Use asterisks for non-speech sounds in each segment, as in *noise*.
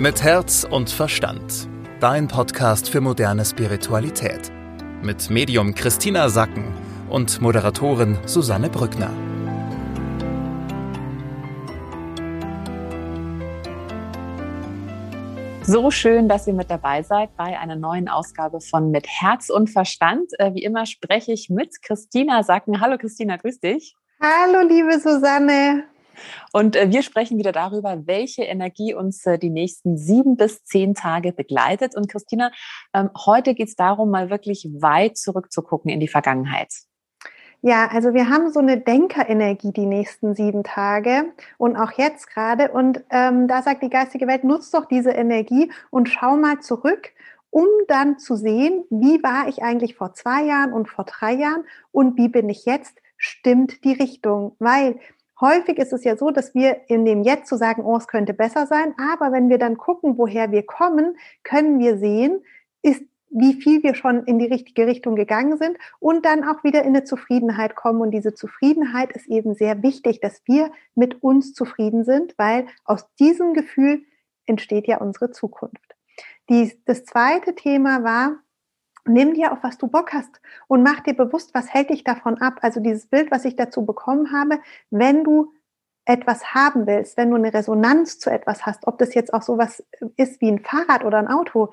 Mit Herz und Verstand. Dein Podcast für moderne Spiritualität. Mit Medium Christina Sacken und Moderatorin Susanne Brückner. So schön, dass ihr mit dabei seid bei einer neuen Ausgabe von Mit Herz und Verstand. Äh, wie immer spreche ich mit Christina Sacken. Hallo Christina, grüß dich. Hallo liebe Susanne. Und äh, wir sprechen wieder darüber, welche Energie uns äh, die nächsten sieben bis zehn Tage begleitet. Und Christina, ähm, heute geht es darum, mal wirklich weit zurückzugucken in die Vergangenheit. Ja, also wir haben so eine Denkerenergie die nächsten sieben Tage und auch jetzt gerade. Und ähm, da sagt die geistige Welt, nutzt doch diese Energie und schau mal zurück, um dann zu sehen, wie war ich eigentlich vor zwei Jahren und vor drei Jahren und wie bin ich jetzt, stimmt die Richtung. Weil häufig ist es ja so, dass wir in dem Jetzt zu sagen, oh, es könnte besser sein, aber wenn wir dann gucken, woher wir kommen, können wir sehen, ist wie viel wir schon in die richtige Richtung gegangen sind und dann auch wieder in eine Zufriedenheit kommen. Und diese Zufriedenheit ist eben sehr wichtig, dass wir mit uns zufrieden sind, weil aus diesem Gefühl entsteht ja unsere Zukunft. Die, das zweite Thema war, nimm dir auf, was du Bock hast und mach dir bewusst, was hält dich davon ab. Also dieses Bild, was ich dazu bekommen habe, wenn du etwas haben willst, wenn du eine Resonanz zu etwas hast, ob das jetzt auch sowas ist wie ein Fahrrad oder ein Auto,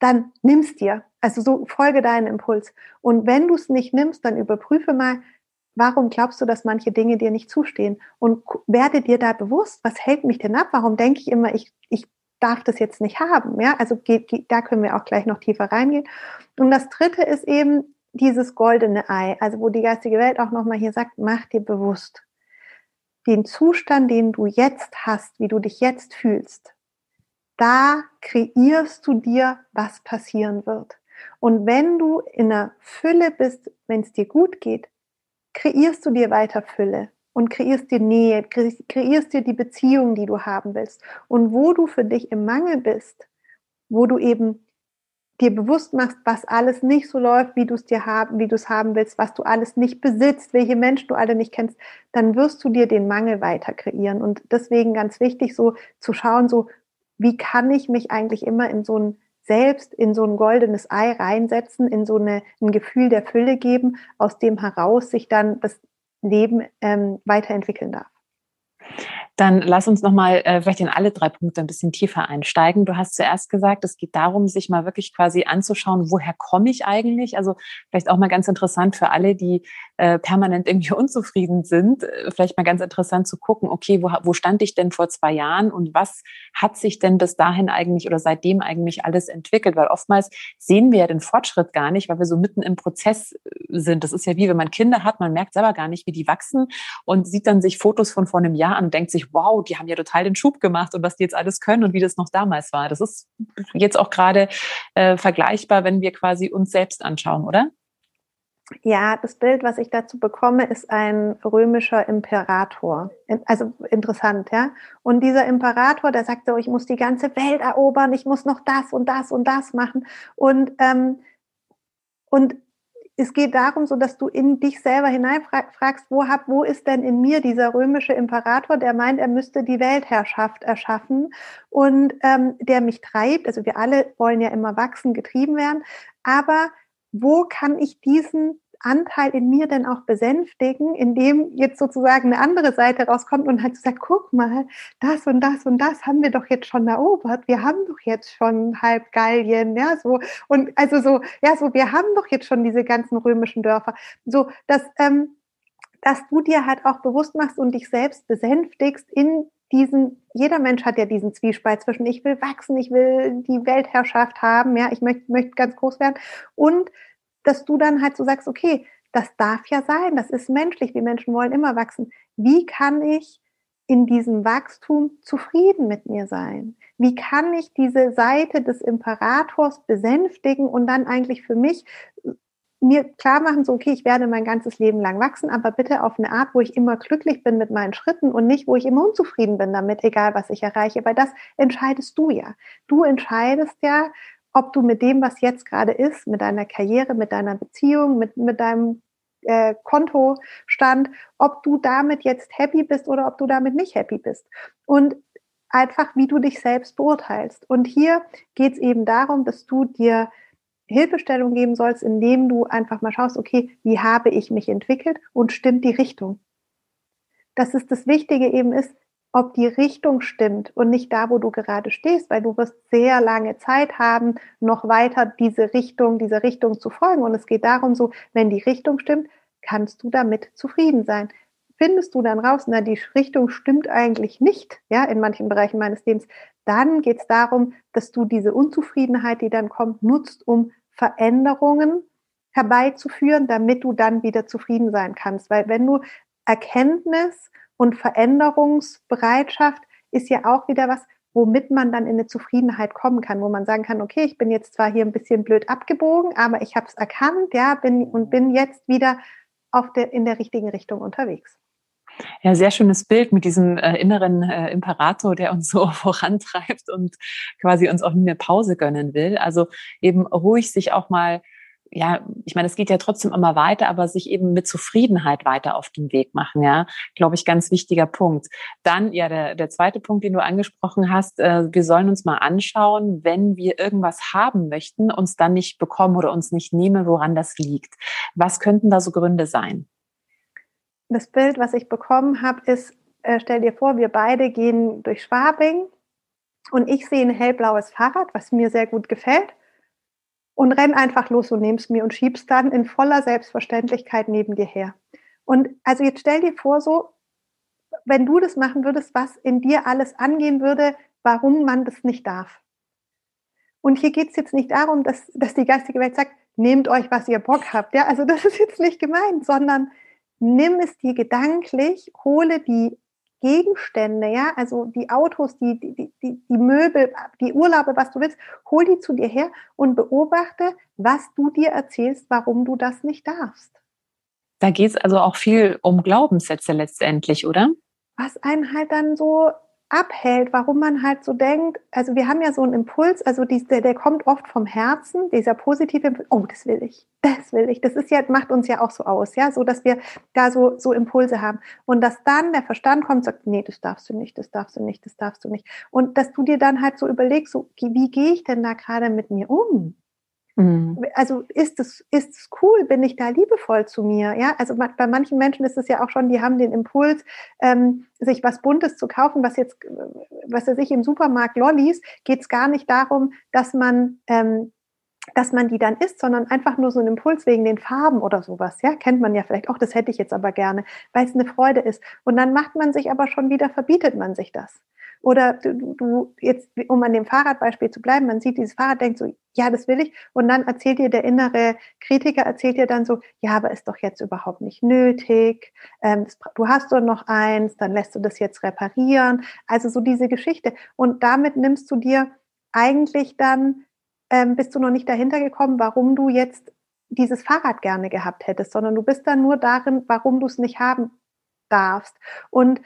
dann nimm's dir. Also so folge deinen Impuls. Und wenn du es nicht nimmst, dann überprüfe mal, warum glaubst du, dass manche Dinge dir nicht zustehen? Und werde dir da bewusst, was hält mich denn ab? Warum denke ich immer, ich, ich darf das jetzt nicht haben. Ja, also da können wir auch gleich noch tiefer reingehen. Und das dritte ist eben dieses goldene Ei, also wo die geistige Welt auch nochmal hier sagt, mach dir bewusst den Zustand, den du jetzt hast, wie du dich jetzt fühlst. Da kreierst du dir, was passieren wird. Und wenn du in einer Fülle bist, wenn es dir gut geht, kreierst du dir weiter Fülle und kreierst dir Nähe, kreierst dir die Beziehung, die du haben willst. Und wo du für dich im Mangel bist, wo du eben dir bewusst machst, was alles nicht so läuft, wie du es dir haben, wie du es haben willst, was du alles nicht besitzt, welche Menschen du alle nicht kennst, dann wirst du dir den Mangel weiter kreieren. Und deswegen ganz wichtig, so zu schauen, so wie kann ich mich eigentlich immer in so ein selbst in so ein goldenes Ei reinsetzen, in so eine, ein Gefühl der Fülle geben, aus dem heraus sich dann das Leben ähm, weiterentwickeln darf. Dann lass uns nochmal äh, vielleicht in alle drei Punkte ein bisschen tiefer einsteigen. Du hast zuerst gesagt, es geht darum, sich mal wirklich quasi anzuschauen, woher komme ich eigentlich? Also vielleicht auch mal ganz interessant für alle, die äh, permanent irgendwie *laughs* unzufrieden sind, äh, vielleicht mal ganz interessant zu gucken, okay, wo, wo stand ich denn vor zwei Jahren und was hat sich denn bis dahin eigentlich oder seitdem eigentlich alles entwickelt? Weil oftmals sehen wir ja den Fortschritt gar nicht, weil wir so mitten im Prozess äh, sind. Das ist ja wie, wenn man Kinder hat, man merkt selber gar nicht, wie die wachsen und sieht dann sich Fotos von vor einem Jahr an und denkt sich, wow, die haben ja total den Schub gemacht und was die jetzt alles können und wie das noch damals war. Das ist jetzt auch gerade äh, vergleichbar, wenn wir quasi uns selbst anschauen, oder? Ja, das Bild, was ich dazu bekomme, ist ein römischer Imperator. Also interessant, ja. Und dieser Imperator, der sagt so, ich muss die ganze Welt erobern, ich muss noch das und das und das machen. Und, ähm, und es geht darum, so dass du in dich selber hineinfragst, wo, hab, wo ist denn in mir dieser römische Imperator, der meint, er müsste die Weltherrschaft erschaffen und ähm, der mich treibt. Also wir alle wollen ja immer wachsen, getrieben werden. Aber wo kann ich diesen Anteil in mir denn auch besänftigen, indem jetzt sozusagen eine andere Seite rauskommt und halt sagt, guck mal, das und das und das haben wir doch jetzt schon erobert. Wir haben doch jetzt schon halb Gallien, ja, so. Und also so, ja, so, wir haben doch jetzt schon diese ganzen römischen Dörfer. So, dass, ähm, dass du dir halt auch bewusst machst und dich selbst besänftigst in diesen, jeder Mensch hat ja diesen Zwiespalt zwischen ich will wachsen, ich will die Weltherrschaft haben, ja, ich möchte, möchte ganz groß werden und dass du dann halt so sagst, okay, das darf ja sein, das ist menschlich, wir Menschen wollen immer wachsen. Wie kann ich in diesem Wachstum zufrieden mit mir sein? Wie kann ich diese Seite des Imperators besänftigen und dann eigentlich für mich mir klar machen, so, okay, ich werde mein ganzes Leben lang wachsen, aber bitte auf eine Art, wo ich immer glücklich bin mit meinen Schritten und nicht, wo ich immer unzufrieden bin damit, egal was ich erreiche, weil das entscheidest du ja. Du entscheidest ja, ob du mit dem, was jetzt gerade ist, mit deiner Karriere, mit deiner Beziehung, mit, mit deinem äh, Kontostand, ob du damit jetzt happy bist oder ob du damit nicht happy bist. Und einfach, wie du dich selbst beurteilst. Und hier geht es eben darum, dass du dir Hilfestellung geben sollst, indem du einfach mal schaust, okay, wie habe ich mich entwickelt und stimmt die Richtung? Dass es das Wichtige eben ist, ob die Richtung stimmt und nicht da, wo du gerade stehst, weil du wirst sehr lange Zeit haben, noch weiter diese Richtung, dieser Richtung zu folgen. Und es geht darum, so, wenn die Richtung stimmt, kannst du damit zufrieden sein. Findest du dann raus, na, die Richtung stimmt eigentlich nicht, ja, in manchen Bereichen meines Lebens, dann geht es darum, dass du diese Unzufriedenheit, die dann kommt, nutzt, um Veränderungen herbeizuführen, damit du dann wieder zufrieden sein kannst. Weil wenn du Erkenntnis und Veränderungsbereitschaft ist ja auch wieder was, womit man dann in eine Zufriedenheit kommen kann, wo man sagen kann, okay, ich bin jetzt zwar hier ein bisschen blöd abgebogen, aber ich habe es erkannt, ja, bin und bin jetzt wieder auf der, in der richtigen Richtung unterwegs. Ja, sehr schönes Bild mit diesem äh, inneren äh, Imperator, der uns *laughs* so vorantreibt und quasi uns auch eine Pause gönnen will. Also eben ruhig sich auch mal ja, ich meine, es geht ja trotzdem immer weiter, aber sich eben mit Zufriedenheit weiter auf den Weg machen, ja, glaube ich, ganz wichtiger Punkt. Dann, ja, der, der zweite Punkt, den du angesprochen hast, äh, wir sollen uns mal anschauen, wenn wir irgendwas haben möchten, uns dann nicht bekommen oder uns nicht nehmen, woran das liegt. Was könnten da so Gründe sein? das Bild, was ich bekommen habe, ist, äh, stell dir vor, wir beide gehen durch Schwabing und ich sehe ein hellblaues Fahrrad, was mir sehr gut gefällt und renn einfach los und nehm's mir und schieb's dann in voller Selbstverständlichkeit neben dir her. Und also jetzt stell dir vor, so, wenn du das machen würdest, was in dir alles angehen würde, warum man das nicht darf. Und hier geht es jetzt nicht darum, dass, dass die geistige Welt sagt, nehmt euch, was ihr Bock habt. Ja, also das ist jetzt nicht gemeint, sondern nimm es dir gedanklich, hole die Gegenstände, ja, also die Autos, die, die, die, die Möbel, die Urlaube, was du willst, hol die zu dir her und beobachte, was du dir erzählst, warum du das nicht darfst. Da geht es also auch viel um Glaubenssätze letztendlich, oder? Was einen halt dann so abhält, warum man halt so denkt, also wir haben ja so einen Impuls, also dies, der, der kommt oft vom Herzen, dieser positive Impuls, oh, das will ich, *laughs* das will ich, das ist ja, macht uns ja auch so aus, ja, so, dass wir da so, so Impulse haben. Und dass dann der Verstand kommt und sagt, nee, das darfst du nicht, das darfst du nicht, das darfst du nicht. Und dass du dir dann halt so überlegst, so, wie gehe ich denn da gerade mit mir um? Mhm. Also ist es, ist es cool, bin ich da liebevoll zu mir? Ja, also bei manchen Menschen ist es ja auch schon, die haben den Impuls, ähm, sich was Buntes zu kaufen, was jetzt, was er sich im Supermarkt Lollis, geht es gar nicht darum, dass man ähm, dass man die dann isst, sondern einfach nur so ein Impuls wegen den Farben oder sowas. Ja, kennt man ja vielleicht auch, das hätte ich jetzt aber gerne, weil es eine Freude ist. Und dann macht man sich aber schon wieder, verbietet man sich das. Oder du, du jetzt, um an dem Fahrradbeispiel zu bleiben, man sieht dieses Fahrrad, denkt so, ja, das will ich. Und dann erzählt dir der innere Kritiker, erzählt dir dann so, ja, aber ist doch jetzt überhaupt nicht nötig. Ähm, du hast doch noch eins, dann lässt du das jetzt reparieren. Also so diese Geschichte. Und damit nimmst du dir eigentlich dann, ähm, bist du noch nicht dahinter gekommen, warum du jetzt dieses Fahrrad gerne gehabt hättest, sondern du bist dann nur darin, warum du es nicht haben darfst. Und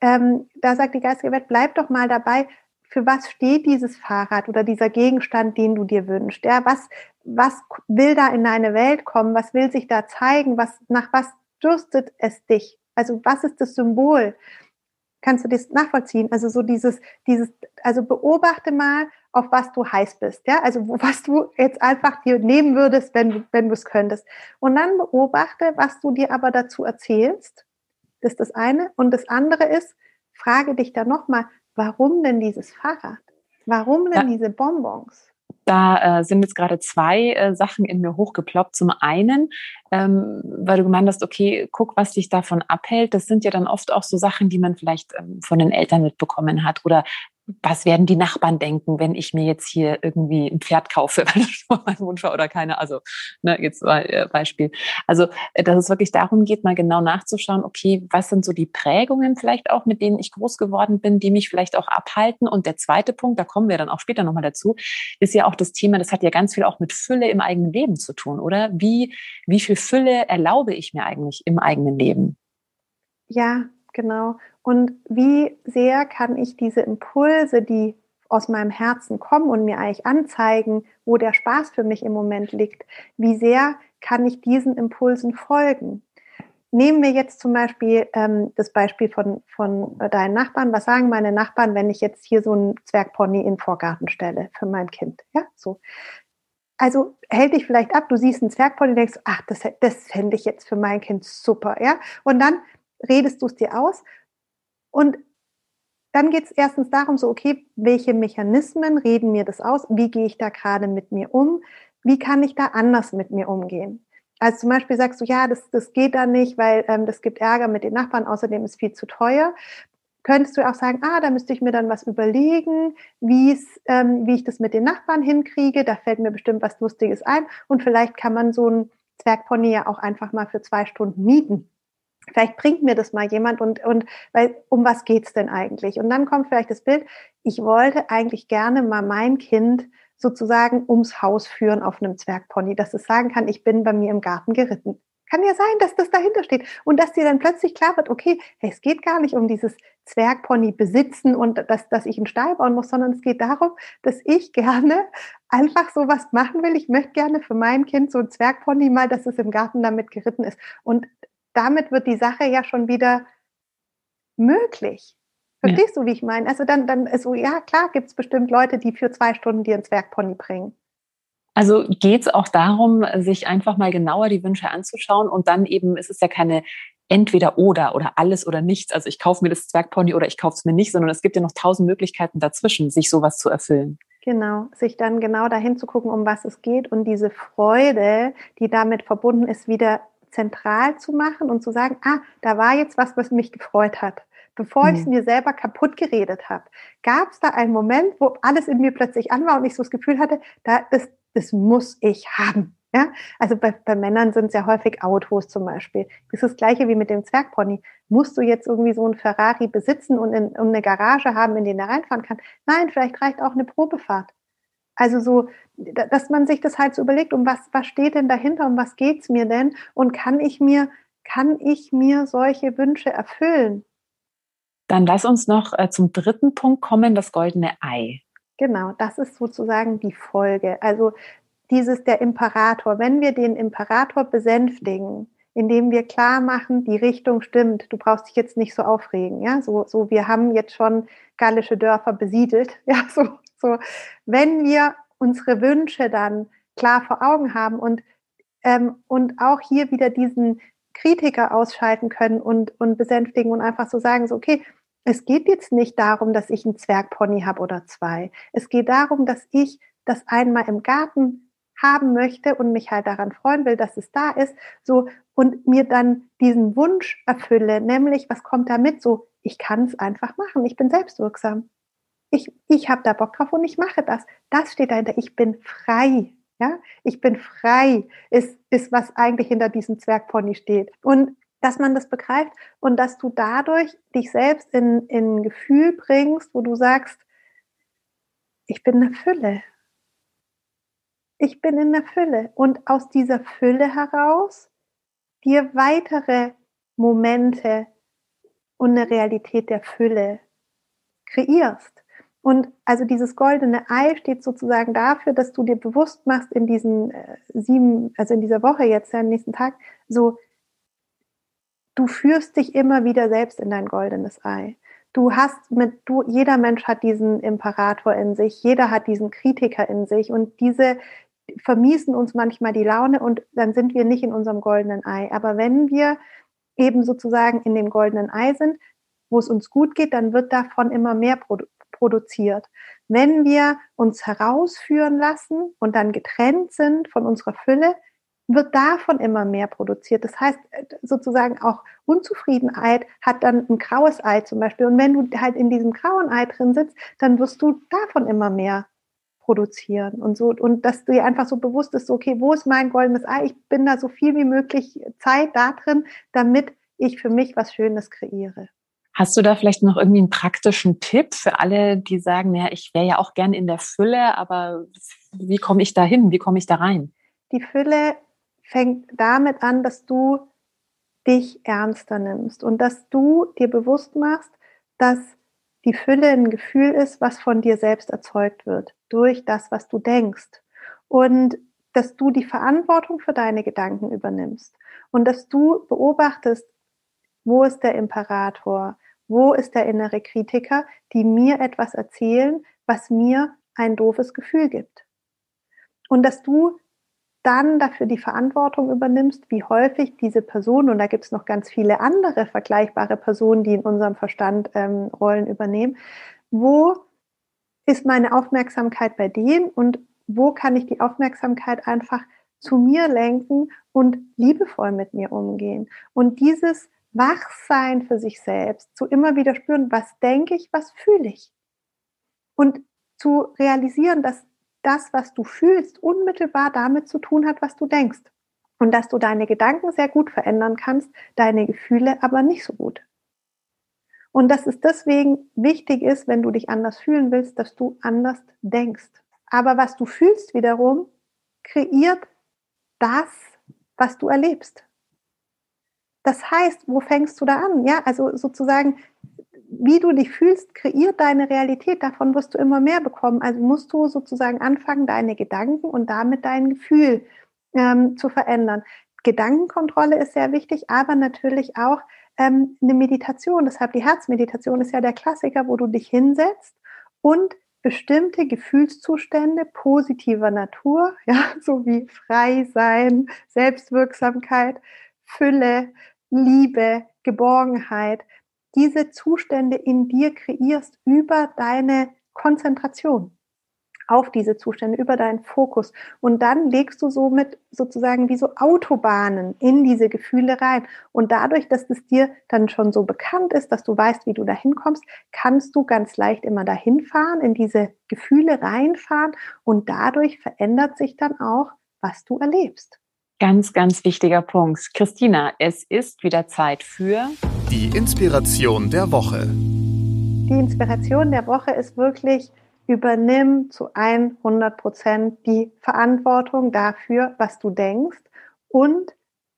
ähm, da sagt die geistige Welt, bleib doch mal dabei, für was steht dieses Fahrrad oder dieser Gegenstand, den du dir wünschst? Ja, was, was will da in deine Welt kommen? Was will sich da zeigen? Was, nach was dürstet es dich? Also was ist das Symbol? Kannst du das nachvollziehen? Also so dieses, dieses, also beobachte mal, auf was du heiß bist, ja, also *laughs* was du jetzt einfach dir nehmen würdest, wenn, wenn du es könntest. Und dann beobachte, was du dir aber dazu erzählst das ist das eine. Und das andere ist, frage dich dann nochmal, warum denn dieses Fahrrad? Warum denn ja. diese Bonbons? Da äh, sind jetzt gerade zwei äh, Sachen in mir hochgeploppt. Zum einen, ähm, weil du gemeint hast, okay, guck, was dich davon abhält. Das sind ja dann oft auch so Sachen, die man vielleicht ähm, von den Eltern mitbekommen hat oder was werden die Nachbarn denken, wenn ich mir jetzt hier irgendwie ein Pferd kaufe, *laughs* weil das schon mein Wunsch war oder keine, also ne, jetzt äh, Beispiel. Also, äh, dass es wirklich darum geht, mal genau nachzuschauen, okay, was sind so die Prägungen vielleicht auch, mit denen ich groß geworden bin, die mich vielleicht auch abhalten. Und der zweite Punkt, da kommen wir dann auch später nochmal dazu, ist ja auch das Thema, das hat ja ganz viel auch mit Fülle im eigenen Leben zu tun, oder? Wie, wie viel Fülle erlaube ich mir eigentlich im eigenen Leben? Ja, genau. Und wie sehr kann ich diese Impulse, die aus meinem Herzen kommen und mir eigentlich anzeigen, wo der Spaß für mich im Moment liegt, wie sehr kann ich diesen Impulsen folgen? nehmen wir jetzt zum Beispiel ähm, das Beispiel von, von deinen Nachbarn. Was sagen meine Nachbarn, wenn ich jetzt hier so einen Zwergpony in den Vorgarten stelle für mein Kind? Ja, so. Also hält dich vielleicht ab, du siehst einen Zwergpony und denkst, ach, das, das fände ich jetzt für mein Kind super, ja. Und dann redest du es dir aus und dann geht es erstens darum, so, okay, welche Mechanismen reden mir das aus? Wie gehe ich da gerade mit mir um? Wie kann ich da anders mit mir umgehen? Also zum Beispiel sagst du, ja, das, das geht da nicht, weil ähm, das gibt Ärger mit den Nachbarn, außerdem ist viel zu teuer. Könntest du auch sagen, ah, da müsste ich mir dann was überlegen, ähm, wie ich das mit den Nachbarn hinkriege. Da fällt mir bestimmt was Lustiges ein. Und vielleicht kann man so ein Zwergpony ja auch einfach mal für zwei Stunden mieten. Vielleicht bringt mir das mal jemand und, und weil, um was geht's denn eigentlich? Und dann kommt vielleicht das Bild, ich wollte eigentlich gerne mal mein Kind sozusagen ums Haus führen auf einem Zwergpony, dass es sagen kann, ich bin bei mir im Garten geritten. Kann ja sein, dass das dahinter steht und dass dir dann plötzlich klar wird, okay, hey, es geht gar nicht um dieses Zwergpony besitzen und dass, dass ich einen Stall bauen muss, sondern es geht darum, dass ich gerne einfach so was machen will. Ich möchte gerne für mein Kind so ein Zwergpony mal, dass es im Garten damit geritten ist. Und damit wird die Sache ja schon wieder möglich. Verstehst ja. du, wie ich meine? Also dann, dann ist so, ja klar, gibt es bestimmt Leute, die für zwei Stunden dir ein Zwergpony bringen. Also geht es auch darum, sich einfach mal genauer die Wünsche anzuschauen und dann eben ist es ja keine entweder oder oder alles oder nichts. Also ich kaufe mir das Zwergpony oder ich kaufe es mir nicht, sondern es gibt ja noch tausend Möglichkeiten dazwischen, sich sowas zu erfüllen. Genau, sich dann genau dahin zu gucken, um was es geht und diese Freude, die damit verbunden ist, wieder zentral zu machen und zu sagen, ah, da war jetzt was, was mich gefreut hat bevor mhm. ich es mir selber kaputt geredet habe, gab es da einen Moment, wo alles in mir plötzlich an war und ich so das Gefühl hatte, da, das, das muss ich haben. Ja, also bei, bei Männern sind es ja häufig Autos zum Beispiel. Das ist das gleiche wie mit dem Zwergpony. Musst du jetzt irgendwie so ein Ferrari besitzen und, in, und eine Garage haben, in den er reinfahren kann? Nein, vielleicht reicht auch eine Probefahrt. Also so, dass man sich das halt so überlegt, um was, was steht denn dahinter, um was geht's mir denn? Und kann ich mir, kann ich mir solche Wünsche erfüllen? Dann lass uns noch äh, zum dritten Punkt kommen, das goldene Ei. Genau, das ist sozusagen die Folge. Also dieses der Imperator. Wenn wir den Imperator besänftigen, indem wir klar machen, die Richtung stimmt, du brauchst dich jetzt nicht so aufregen, ja, so, so, wir haben jetzt schon gallische Dörfer besiedelt, *laughs* ja, so, so, wenn wir unsere Wünsche dann klar vor Augen haben und, ähm, und auch hier wieder diesen Kritiker ausschalten können und, und besänftigen und einfach so sagen, so, okay, es geht jetzt nicht darum, dass ich einen Zwergpony habe oder zwei. Es geht darum, dass ich das einmal im Garten haben möchte und mich halt daran freuen will, dass es da ist, so und mir dann diesen Wunsch erfülle, nämlich was kommt da mit, so ich kann es einfach machen, ich bin selbstwirksam. Ich, ich habe da Bock drauf und ich mache das. Das steht dahinter. Ich bin frei. Ja, ich bin frei, ist, ist was eigentlich hinter diesem Zwergpony steht. Und dass man das begreift und dass du dadurch dich selbst in, in ein Gefühl bringst, wo du sagst, ich bin eine Fülle. Ich bin in der Fülle. Und aus dieser Fülle heraus dir weitere Momente und eine Realität der Fülle kreierst. Und also dieses goldene Ei steht sozusagen dafür, dass du dir bewusst machst in diesen äh, sieben, also in dieser Woche jetzt, ja, am nächsten Tag, so, du führst dich immer wieder selbst in dein goldenes Ei. Du hast mit, du, jeder Mensch hat diesen Imperator in sich, jeder hat diesen Kritiker in sich und diese vermiesen uns manchmal die Laune und dann sind wir nicht in unserem goldenen Ei. Aber wenn wir eben sozusagen in dem goldenen Ei sind, wo es uns gut geht, dann wird davon immer mehr produziert. Wenn wir uns herausführen lassen und dann getrennt sind von unserer Fülle, wird davon immer mehr produziert. Das heißt, äh, sozusagen auch Unzufriedenheit hat dann ein graues Ei zum Beispiel. Und wenn du halt in diesem grauen Ei drin sitzt, dann wirst du davon immer mehr produzieren und so. Und dass du dir einfach so bewusst ist, okay, wo ist mein goldenes Ei? Ich bin da so viel wie möglich Zeit da drin, damit ich für mich was Schönes kreiere. Hast du da vielleicht noch irgendwie einen praktischen Tipp für alle, die sagen, ja, ich wäre ja auch gern in der Fülle, aber wie komme ich da hin? Wie komme ich da rein? Die Fülle fängt damit an, dass du dich ernster nimmst und dass du dir bewusst machst, dass die Fülle ein Gefühl ist, was von dir selbst erzeugt wird, durch das, was du denkst. Und dass du die Verantwortung für deine Gedanken übernimmst und dass du beobachtest, wo ist der Imperator, wo ist der innere Kritiker, die mir etwas erzählen, was mir ein doofes Gefühl gibt. Und dass du dann dafür die Verantwortung übernimmst, wie häufig diese Person, und da gibt es noch ganz viele andere vergleichbare Personen, die in unserem Verstand ähm, Rollen übernehmen, wo ist meine Aufmerksamkeit bei dem und wo kann ich die Aufmerksamkeit einfach zu mir lenken und liebevoll mit mir umgehen. Und dieses Wachsein für sich selbst, zu immer wieder spüren, was denke ich, was fühle ich. Und zu realisieren, dass das, was du fühlst, unmittelbar damit zu tun hat, was du denkst. Und dass du deine Gedanken sehr gut verändern kannst, deine Gefühle aber nicht so gut. Und dass es deswegen wichtig ist, wenn du dich anders fühlen willst, dass du anders denkst. Aber was du fühlst wiederum, kreiert das, was du erlebst. Das heißt, wo fängst du da an? Ja, also sozusagen, wie du dich fühlst, kreiert deine Realität. Davon wirst du immer mehr bekommen. Also musst du sozusagen anfangen, deine Gedanken und damit dein Gefühl ähm, zu verändern. Gedankenkontrolle ist sehr wichtig, aber natürlich auch ähm, eine Meditation. Deshalb die Herzmeditation ist ja der Klassiker, wo du dich hinsetzt und bestimmte Gefühlszustände positiver Natur, *laughs* ja, so wie frei sein, Selbstwirksamkeit, Fülle, Liebe, Geborgenheit, diese Zustände in dir kreierst über deine Konzentration auf diese Zustände, über deinen Fokus. Und dann legst du somit sozusagen wie so Autobahnen in diese Gefühle rein. Und dadurch, dass es dir dann schon so bekannt ist, dass du weißt, wie du da hinkommst, kannst du ganz leicht immer dahin fahren, in diese Gefühle reinfahren. Und dadurch verändert sich dann auch, was du erlebst. Ganz, ganz wichtiger Punkt. Christina, es ist wieder Zeit für die Inspiration der Woche. Die Inspiration der Woche ist wirklich, übernimm zu 100 Prozent die Verantwortung dafür, was du denkst und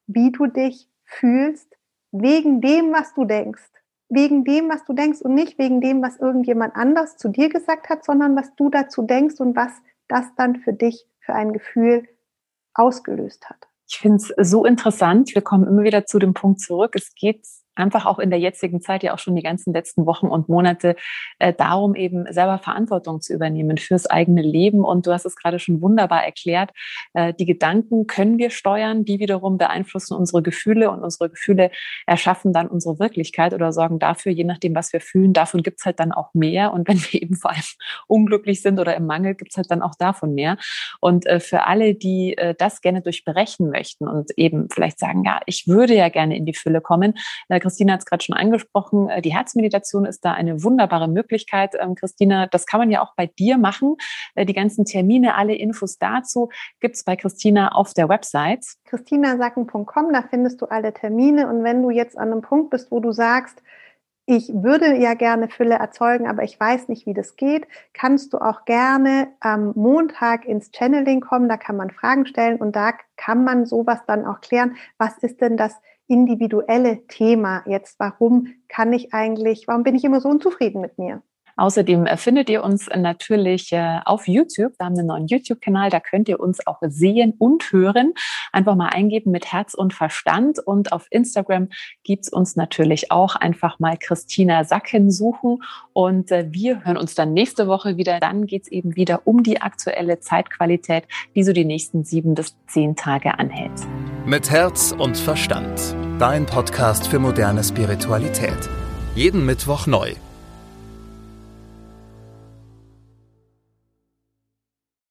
wie du dich fühlst, wegen dem, was du denkst. Wegen dem, was du denkst und nicht wegen dem, was irgendjemand anders zu dir gesagt hat, sondern was du dazu denkst und was das dann für dich für ein Gefühl ausgelöst hat. Ich finde es so interessant. Wir kommen immer wieder zu dem Punkt zurück. Es geht einfach auch in der jetzigen Zeit, ja auch schon die ganzen letzten Wochen und Monate, äh, darum eben selber Verantwortung zu übernehmen fürs eigene Leben. Und du hast es gerade schon wunderbar erklärt. Äh, die Gedanken können wir steuern, die wiederum beeinflussen unsere Gefühle und unsere Gefühle erschaffen dann unsere Wirklichkeit oder sorgen dafür, je nachdem, was wir fühlen, davon gibt's halt dann auch mehr. Und wenn wir *laughs* eben vor allem unglücklich sind oder im Mangel, gibt's halt dann auch davon mehr. Und äh, für alle, die äh, das gerne durchbrechen möchten und eben vielleicht sagen, ja, ich würde ja gerne in die Fülle kommen, äh, Christina hat es gerade schon angesprochen, äh, die Herzmeditation ist da eine wunderbare Möglichkeit. Ähm, Christina, das kann man ja auch bei dir machen. Äh, die ganzen Termine, alle Infos dazu gibt es bei Christina auf der Website. christinasacken.com, da findest du alle Termine. Und wenn du jetzt an einem Punkt bist, wo du sagst, ich würde ja gerne Fülle erzeugen, aber ich weiß nicht, wie das geht, kannst du auch gerne am Montag ins Channeling kommen. Da kann man Fragen stellen und da kann man sowas dann auch klären. Was ist denn das individuelle Thema jetzt. Warum kann ich eigentlich, warum bin ich immer so unzufrieden mit mir? Außerdem äh, findet ihr uns natürlich äh, auf YouTube. Wir haben einen neuen YouTube-Kanal, da könnt ihr uns auch sehen und hören. Einfach mal eingeben mit Herz und Verstand. Und auf Instagram gibt's uns natürlich auch. Einfach mal Christina Sacken suchen. Und äh, wir hören uns dann nächste Woche wieder. Dann geht's eben wieder um die aktuelle Zeitqualität, die so die nächsten sieben bis zehn Tage anhält. Mit Herz und Verstand. Dein Podcast für moderne Spiritualität. Jeden Mittwoch neu.